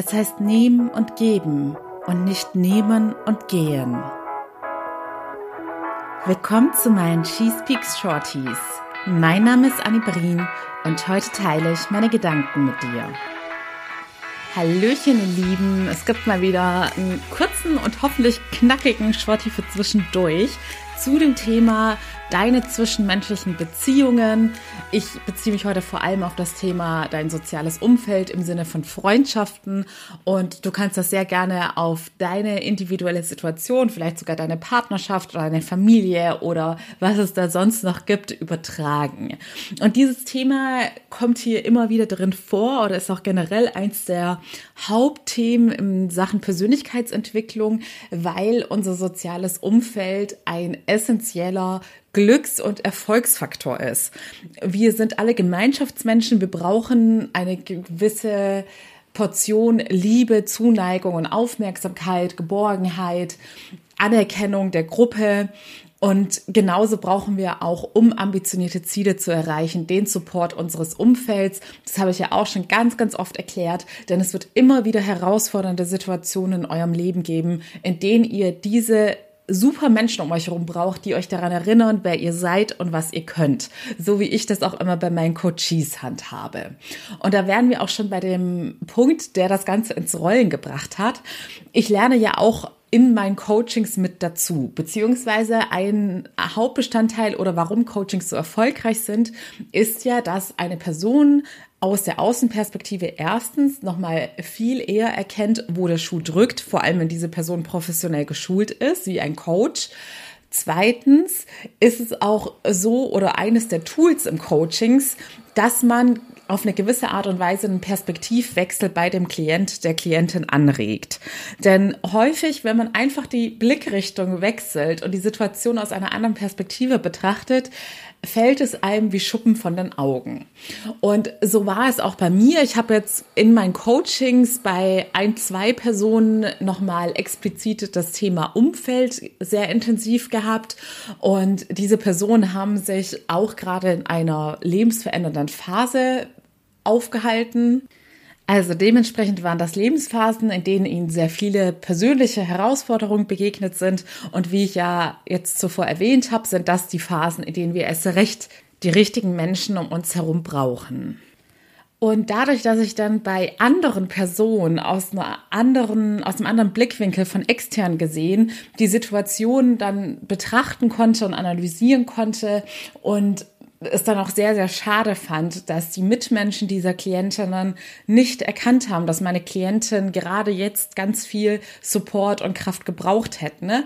Es heißt nehmen und geben und nicht nehmen und gehen. Willkommen zu meinen Cheese Peaks Shorties. Mein Name ist Annie Brien und heute teile ich meine Gedanken mit dir. Hallöchen, ihr Lieben. Es gibt mal wieder einen kurzen und hoffentlich knackigen Shorty für zwischendurch zu dem Thema deine zwischenmenschlichen Beziehungen. Ich beziehe mich heute vor allem auf das Thema dein soziales Umfeld im Sinne von Freundschaften und du kannst das sehr gerne auf deine individuelle Situation, vielleicht sogar deine Partnerschaft oder deine Familie oder was es da sonst noch gibt, übertragen. Und dieses Thema kommt hier immer wieder drin vor oder ist auch generell eins der Hauptthemen in Sachen Persönlichkeitsentwicklung, weil unser soziales Umfeld ein essentieller Glücks- und Erfolgsfaktor ist. Wir sind alle Gemeinschaftsmenschen, wir brauchen eine gewisse Portion Liebe, Zuneigung und Aufmerksamkeit, Geborgenheit, Anerkennung der Gruppe. Und genauso brauchen wir auch, um ambitionierte Ziele zu erreichen, den Support unseres Umfelds. Das habe ich ja auch schon ganz, ganz oft erklärt, denn es wird immer wieder herausfordernde Situationen in eurem Leben geben, in denen ihr diese super Menschen um euch herum braucht, die euch daran erinnern, wer ihr seid und was ihr könnt. So wie ich das auch immer bei meinen Coaches handhabe. Und da wären wir auch schon bei dem Punkt, der das Ganze ins Rollen gebracht hat. Ich lerne ja auch in meinen Coachings mit dazu, beziehungsweise ein Hauptbestandteil oder warum Coachings so erfolgreich sind, ist ja, dass eine Person aus der Außenperspektive erstens nochmal viel eher erkennt, wo der Schuh drückt, vor allem wenn diese Person professionell geschult ist, wie ein Coach. Zweitens ist es auch so oder eines der Tools im Coachings, dass man auf eine gewisse Art und Weise einen Perspektivwechsel bei dem Klient, der Klientin anregt. Denn häufig, wenn man einfach die Blickrichtung wechselt und die Situation aus einer anderen Perspektive betrachtet, fällt es einem wie Schuppen von den Augen. Und so war es auch bei mir. Ich habe jetzt in meinen Coachings bei ein, zwei Personen nochmal explizit das Thema Umfeld sehr intensiv gehabt. Und diese Personen haben sich auch gerade in einer lebensverändernden Phase aufgehalten. Also dementsprechend waren das Lebensphasen, in denen ihnen sehr viele persönliche Herausforderungen begegnet sind. Und wie ich ja jetzt zuvor erwähnt habe, sind das die Phasen, in denen wir erst recht die richtigen Menschen um uns herum brauchen. Und dadurch, dass ich dann bei anderen Personen aus einer anderen, aus einem anderen Blickwinkel von extern gesehen die Situation dann betrachten konnte und analysieren konnte und es dann auch sehr, sehr schade fand, dass die Mitmenschen dieser Klientinnen nicht erkannt haben, dass meine Klientin gerade jetzt ganz viel Support und Kraft gebraucht hätte. Ne?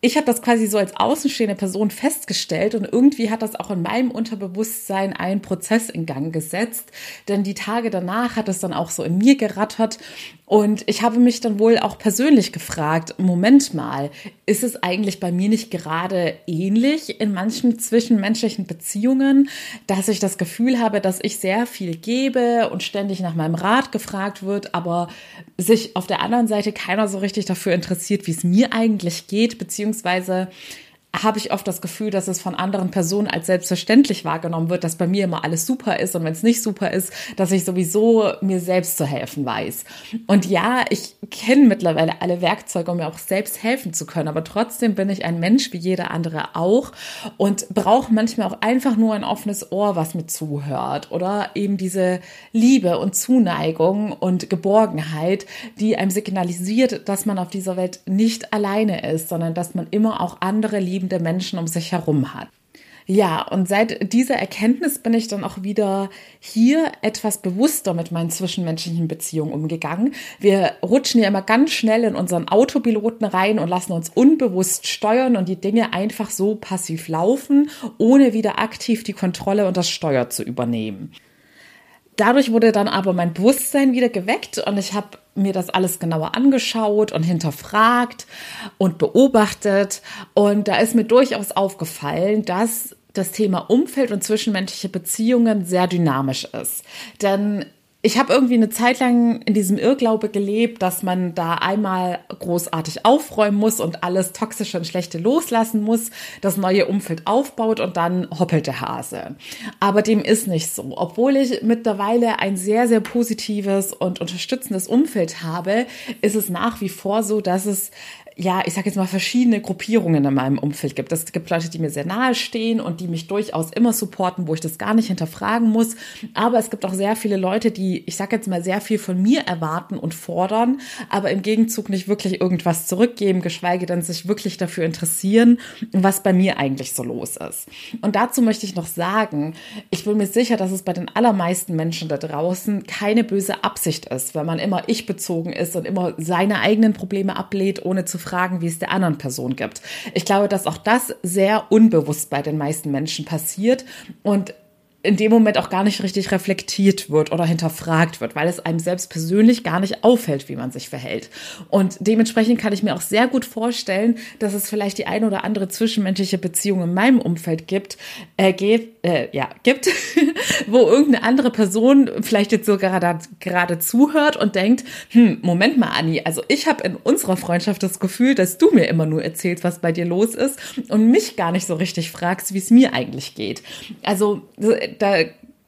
Ich habe das quasi so als außenstehende Person festgestellt und irgendwie hat das auch in meinem Unterbewusstsein einen Prozess in Gang gesetzt, denn die Tage danach hat es dann auch so in mir gerattert. Und ich habe mich dann wohl auch persönlich gefragt, Moment mal, ist es eigentlich bei mir nicht gerade ähnlich in manchen zwischenmenschlichen Beziehungen, dass ich das Gefühl habe, dass ich sehr viel gebe und ständig nach meinem Rat gefragt wird, aber sich auf der anderen Seite keiner so richtig dafür interessiert, wie es mir eigentlich geht, beziehungsweise beziehungsweise habe ich oft das Gefühl, dass es von anderen Personen als selbstverständlich wahrgenommen wird, dass bei mir immer alles super ist und wenn es nicht super ist, dass ich sowieso mir selbst zu helfen weiß. Und ja, ich kenne mittlerweile alle Werkzeuge, um mir auch selbst helfen zu können, aber trotzdem bin ich ein Mensch wie jeder andere auch und brauche manchmal auch einfach nur ein offenes Ohr, was mir zuhört oder eben diese Liebe und Zuneigung und Geborgenheit, die einem signalisiert, dass man auf dieser Welt nicht alleine ist, sondern dass man immer auch andere lieben liebende Menschen um sich herum hat. Ja, und seit dieser Erkenntnis bin ich dann auch wieder hier etwas bewusster mit meinen zwischenmenschlichen Beziehungen umgegangen. Wir rutschen ja immer ganz schnell in unseren Autopiloten rein und lassen uns unbewusst steuern und die Dinge einfach so passiv laufen, ohne wieder aktiv die Kontrolle und das Steuer zu übernehmen. Dadurch wurde dann aber mein Bewusstsein wieder geweckt und ich habe mir das alles genauer angeschaut und hinterfragt und beobachtet. Und da ist mir durchaus aufgefallen, dass das Thema Umfeld und zwischenmenschliche Beziehungen sehr dynamisch ist. Denn ich habe irgendwie eine Zeit lang in diesem Irrglaube gelebt, dass man da einmal großartig aufräumen muss und alles Toxische und Schlechte loslassen muss, das neue Umfeld aufbaut und dann hoppelt der Hase. Aber dem ist nicht so. Obwohl ich mittlerweile ein sehr, sehr positives und unterstützendes Umfeld habe, ist es nach wie vor so, dass es ja, ich sage jetzt mal, verschiedene Gruppierungen in meinem Umfeld gibt. Es gibt Leute, die mir sehr nahe stehen und die mich durchaus immer supporten, wo ich das gar nicht hinterfragen muss. Aber es gibt auch sehr viele Leute, die, ich sage jetzt mal, sehr viel von mir erwarten und fordern, aber im Gegenzug nicht wirklich irgendwas zurückgeben, geschweige denn sich wirklich dafür interessieren, was bei mir eigentlich so los ist. Und dazu möchte ich noch sagen, ich bin mir sicher, dass es bei den allermeisten Menschen da draußen keine böse Absicht ist, wenn man immer ich bezogen ist und immer seine eigenen Probleme ablehnt, ohne zu fragen, wie es der anderen Person gibt. Ich glaube, dass auch das sehr unbewusst bei den meisten Menschen passiert und in dem Moment auch gar nicht richtig reflektiert wird oder hinterfragt wird, weil es einem selbst persönlich gar nicht auffällt, wie man sich verhält. Und dementsprechend kann ich mir auch sehr gut vorstellen, dass es vielleicht die eine oder andere zwischenmenschliche Beziehung in meinem Umfeld gibt, äh, geht, äh, ja, gibt, wo irgendeine andere Person vielleicht jetzt so gerade, gerade zuhört und denkt, hm, Moment mal, Anni, also ich habe in unserer Freundschaft das Gefühl, dass du mir immer nur erzählst, was bei dir los ist und mich gar nicht so richtig fragst, wie es mir eigentlich geht. Also da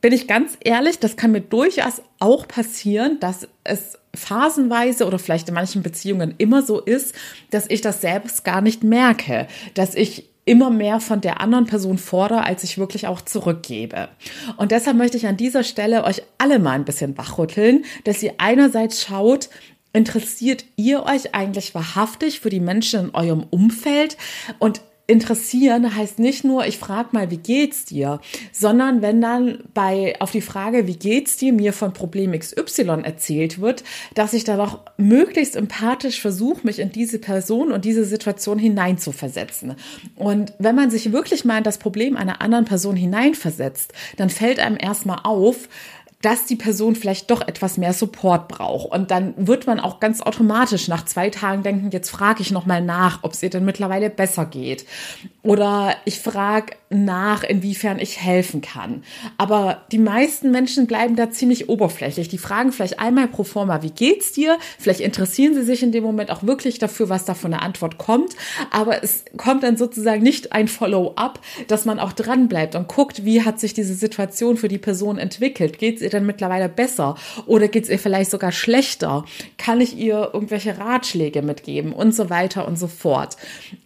bin ich ganz ehrlich, das kann mir durchaus auch passieren, dass es phasenweise oder vielleicht in manchen Beziehungen immer so ist, dass ich das selbst gar nicht merke, dass ich immer mehr von der anderen Person fordere, als ich wirklich auch zurückgebe. Und deshalb möchte ich an dieser Stelle euch alle mal ein bisschen wachrütteln, dass ihr einerseits schaut, interessiert ihr euch eigentlich wahrhaftig für die Menschen in eurem Umfeld und interessieren heißt nicht nur, ich frage mal, wie geht's dir, sondern wenn dann bei auf die Frage, wie geht's dir, mir von Problem XY erzählt wird, dass ich da doch möglichst empathisch versuche, mich in diese Person und diese Situation hineinzuversetzen. Und wenn man sich wirklich mal in das Problem einer anderen Person hineinversetzt, dann fällt einem erstmal auf, dass die Person vielleicht doch etwas mehr Support braucht. Und dann wird man auch ganz automatisch nach zwei Tagen denken, jetzt frage ich nochmal nach, ob es ihr denn mittlerweile besser geht. Oder ich frage nach, inwiefern ich helfen kann. Aber die meisten Menschen bleiben da ziemlich oberflächlich. Die fragen vielleicht einmal pro forma, wie geht's dir? Vielleicht interessieren sie sich in dem Moment auch wirklich dafür, was da von der Antwort kommt. Aber es kommt dann sozusagen nicht ein Follow-up, dass man auch dran bleibt und guckt, wie hat sich diese Situation für die Person entwickelt? Geht's ihr denn mittlerweile besser? Oder geht's ihr vielleicht sogar schlechter? Kann ich ihr irgendwelche Ratschläge mitgeben? Und so weiter und so fort.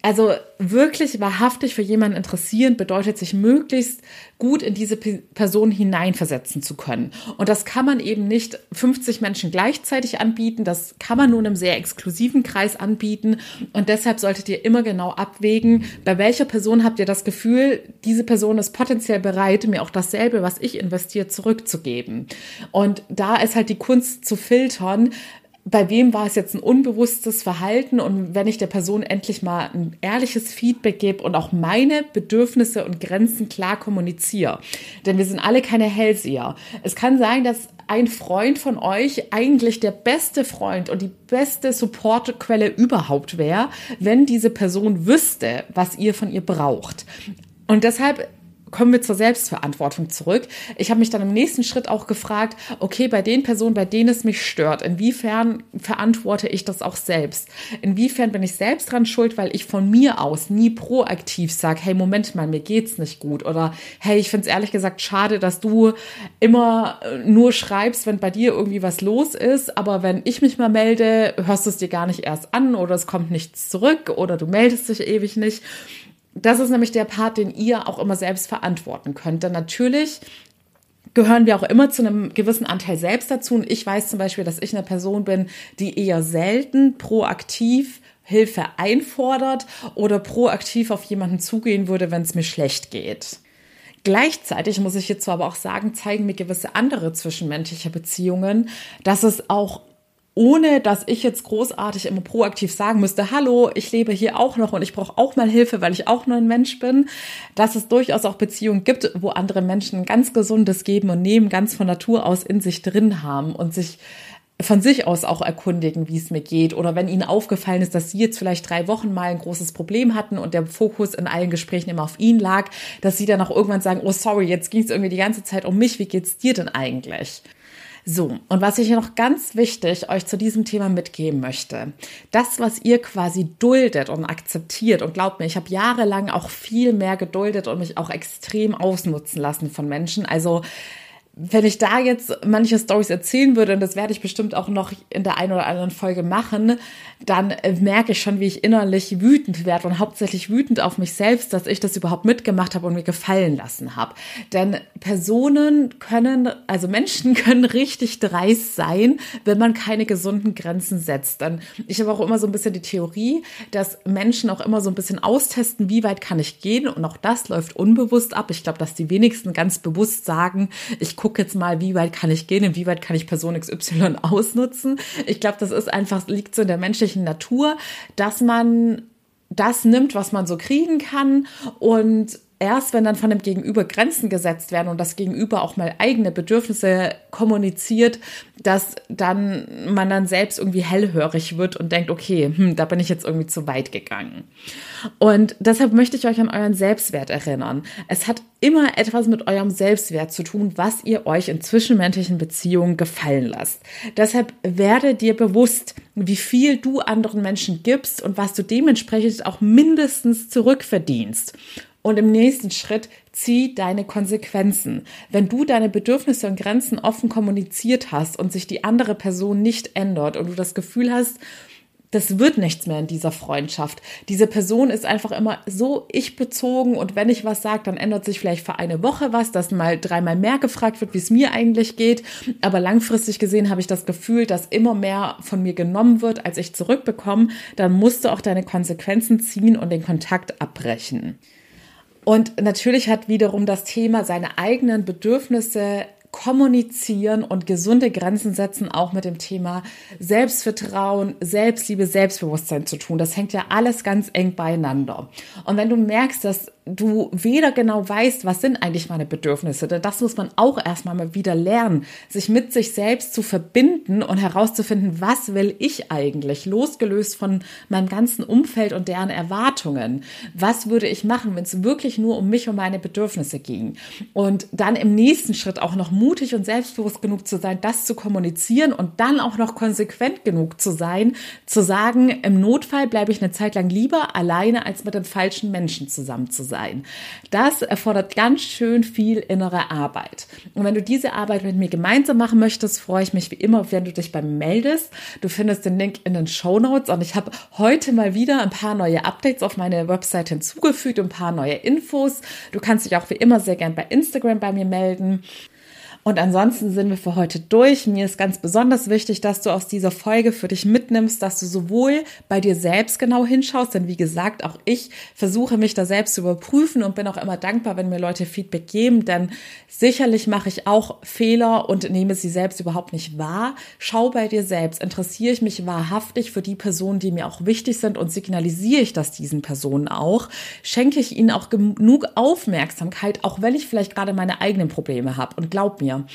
Also wirklich wahrhaftig für jemanden interessieren bedeutet, sich möglichst gut in diese Person hineinversetzen zu können. Und das kann man eben nicht 50 Menschen gleichzeitig anbieten. Das kann man nur in einem sehr exklusiven Kreis anbieten. Und deshalb solltet ihr immer genau abwägen, bei welcher Person habt ihr das Gefühl, diese Person ist potenziell bereit, mir auch dasselbe, was ich investiere, zurückzugeben. Und da ist halt die Kunst zu filtern, bei wem war es jetzt ein unbewusstes Verhalten und wenn ich der Person endlich mal ein ehrliches Feedback gebe und auch meine Bedürfnisse und Grenzen klar kommuniziere. Denn wir sind alle keine Hellseher. Es kann sein, dass ein Freund von euch eigentlich der beste Freund und die beste Supportquelle überhaupt wäre, wenn diese Person wüsste, was ihr von ihr braucht. Und deshalb kommen wir zur Selbstverantwortung zurück. Ich habe mich dann im nächsten Schritt auch gefragt, okay, bei den Personen, bei denen es mich stört, inwiefern verantworte ich das auch selbst? Inwiefern bin ich selbst dran schuld, weil ich von mir aus nie proaktiv sage, hey, Moment mal, mir geht's nicht gut oder hey, ich finde es ehrlich gesagt schade, dass du immer äh, nur schreibst, wenn bei dir irgendwie was los ist, aber wenn ich mich mal melde, hörst du es dir gar nicht erst an oder es kommt nichts zurück oder du meldest dich ewig nicht. Das ist nämlich der Part, den ihr auch immer selbst verantworten könnt. Denn natürlich gehören wir auch immer zu einem gewissen Anteil selbst dazu. Und ich weiß zum Beispiel, dass ich eine Person bin, die eher selten proaktiv Hilfe einfordert oder proaktiv auf jemanden zugehen würde, wenn es mir schlecht geht. Gleichzeitig muss ich hierzu aber auch sagen, zeigen mir gewisse andere zwischenmenschliche Beziehungen, dass es auch ohne dass ich jetzt großartig immer proaktiv sagen müsste, hallo, ich lebe hier auch noch und ich brauche auch mal Hilfe, weil ich auch nur ein Mensch bin, dass es durchaus auch Beziehungen gibt, wo andere Menschen ganz gesundes Geben und Nehmen ganz von Natur aus in sich drin haben und sich von sich aus auch erkundigen, wie es mir geht. Oder wenn ihnen aufgefallen ist, dass sie jetzt vielleicht drei Wochen mal ein großes Problem hatten und der Fokus in allen Gesprächen immer auf ihn lag, dass sie dann auch irgendwann sagen, oh sorry, jetzt ging es irgendwie die ganze Zeit um mich, wie geht's dir denn eigentlich? So, und was ich noch ganz wichtig euch zu diesem Thema mitgeben möchte, das, was ihr quasi duldet und akzeptiert, und glaubt mir, ich habe jahrelang auch viel mehr geduldet und mich auch extrem ausnutzen lassen von Menschen. Also wenn ich da jetzt manche Stories erzählen würde, und das werde ich bestimmt auch noch in der einen oder anderen Folge machen, dann äh, merke ich schon, wie ich innerlich wütend werde und hauptsächlich wütend auf mich selbst, dass ich das überhaupt mitgemacht habe und mir gefallen lassen habe. Denn Personen können, also Menschen können richtig dreist sein, wenn man keine gesunden Grenzen setzt. Dann ich habe auch immer so ein bisschen die Theorie, dass Menschen auch immer so ein bisschen austesten, wie weit kann ich gehen und auch das läuft unbewusst ab. Ich glaube, dass die wenigsten ganz bewusst sagen, ich gucke jetzt mal, wie weit kann ich gehen, inwieweit kann ich Person XY ausnutzen. Ich glaube, das ist einfach, liegt so in der menschlichen Natur, dass man das nimmt, was man so kriegen kann und erst wenn dann von dem Gegenüber Grenzen gesetzt werden und das Gegenüber auch mal eigene Bedürfnisse kommuniziert, dass dann man dann selbst irgendwie hellhörig wird und denkt, okay, hm, da bin ich jetzt irgendwie zu weit gegangen. Und deshalb möchte ich euch an euren Selbstwert erinnern. Es hat immer etwas mit eurem Selbstwert zu tun, was ihr euch in zwischenmenschlichen Beziehungen gefallen lasst. Deshalb werde dir bewusst, wie viel du anderen Menschen gibst und was du dementsprechend auch mindestens zurückverdienst. Und im nächsten Schritt zieh deine Konsequenzen. Wenn du deine Bedürfnisse und Grenzen offen kommuniziert hast und sich die andere Person nicht ändert und du das Gefühl hast, das wird nichts mehr in dieser Freundschaft. Diese Person ist einfach immer so ich bezogen und wenn ich was sage, dann ändert sich vielleicht für eine Woche was, dass mal dreimal mehr gefragt wird, wie es mir eigentlich geht. Aber langfristig gesehen habe ich das Gefühl, dass immer mehr von mir genommen wird, als ich zurückbekomme. Dann musst du auch deine Konsequenzen ziehen und den Kontakt abbrechen. Und natürlich hat wiederum das Thema seine eigenen Bedürfnisse kommunizieren und gesunde Grenzen setzen auch mit dem Thema Selbstvertrauen, Selbstliebe, Selbstbewusstsein zu tun. Das hängt ja alles ganz eng beieinander. Und wenn du merkst, dass du weder genau weißt, was sind eigentlich meine Bedürfnisse, denn das muss man auch erstmal mal wieder lernen, sich mit sich selbst zu verbinden und herauszufinden, was will ich eigentlich, losgelöst von meinem ganzen Umfeld und deren Erwartungen. Was würde ich machen, wenn es wirklich nur um mich und meine Bedürfnisse ging? Und dann im nächsten Schritt auch noch mutig und selbstbewusst genug zu sein, das zu kommunizieren und dann auch noch konsequent genug zu sein, zu sagen, im Notfall bleibe ich eine Zeit lang lieber alleine, als mit den falschen Menschen zusammen zu sein sein. Das erfordert ganz schön viel innere Arbeit. Und wenn du diese Arbeit mit mir gemeinsam machen möchtest, freue ich mich wie immer, wenn du dich bei mir meldest. Du findest den Link in den Show Notes und ich habe heute mal wieder ein paar neue Updates auf meine Website hinzugefügt, ein paar neue Infos. Du kannst dich auch wie immer sehr gern bei Instagram bei mir melden. Und ansonsten sind wir für heute durch. Mir ist ganz besonders wichtig, dass du aus dieser Folge für dich mitnimmst, dass du sowohl bei dir selbst genau hinschaust, denn wie gesagt, auch ich versuche mich da selbst zu überprüfen und bin auch immer dankbar, wenn mir Leute Feedback geben, denn sicherlich mache ich auch Fehler und nehme sie selbst überhaupt nicht wahr. Schau bei dir selbst, interessiere ich mich wahrhaftig für die Personen, die mir auch wichtig sind und signalisiere ich das diesen Personen auch, schenke ich ihnen auch genug Aufmerksamkeit, auch wenn ich vielleicht gerade meine eigenen Probleme habe. Und glaub mir, mir.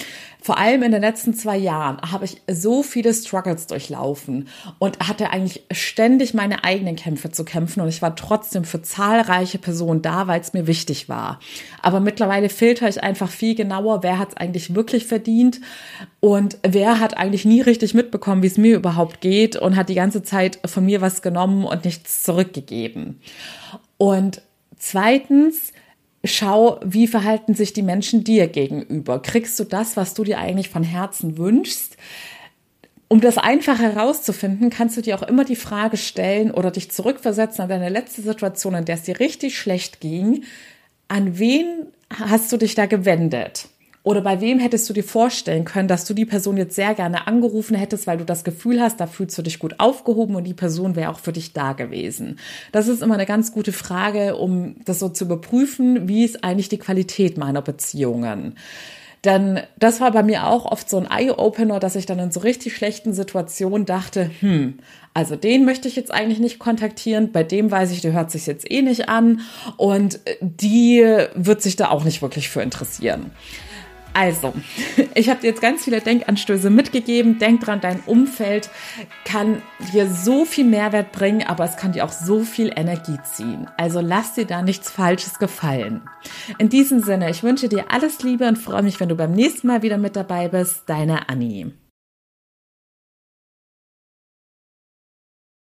Vor allem in den letzten zwei Jahren habe ich so viele Struggles durchlaufen und hatte eigentlich ständig meine eigenen Kämpfe zu kämpfen und ich war trotzdem für zahlreiche Personen da, weil es mir wichtig war. Aber mittlerweile filter ich einfach viel genauer, wer hat es eigentlich wirklich verdient und wer hat eigentlich nie richtig mitbekommen, wie es mir überhaupt geht und hat die ganze Zeit von mir was genommen und nichts zurückgegeben. Und zweitens, schau, wie verhalten sich die Menschen dir gegenüber. Kriegst du das, was du dir eigentlich von Herzen wünschst? Um das einfach herauszufinden, kannst du dir auch immer die Frage stellen oder dich zurückversetzen an deine letzte Situation, in der es dir richtig schlecht ging. An wen hast du dich da gewendet? Oder bei wem hättest du dir vorstellen können, dass du die Person jetzt sehr gerne angerufen hättest, weil du das Gefühl hast, da fühlst du dich gut aufgehoben und die Person wäre auch für dich da gewesen? Das ist immer eine ganz gute Frage, um das so zu überprüfen, wie ist eigentlich die Qualität meiner Beziehungen. Denn das war bei mir auch oft so ein Eye-Opener, dass ich dann in so richtig schlechten Situationen dachte, hm, also den möchte ich jetzt eigentlich nicht kontaktieren, bei dem weiß ich, der hört sich jetzt eh nicht an und die wird sich da auch nicht wirklich für interessieren. Also, ich habe dir jetzt ganz viele Denkanstöße mitgegeben. Denk dran, dein Umfeld kann dir so viel Mehrwert bringen, aber es kann dir auch so viel Energie ziehen. Also lass dir da nichts Falsches gefallen. In diesem Sinne, ich wünsche dir alles Liebe und freue mich, wenn du beim nächsten Mal wieder mit dabei bist. Deine Annie.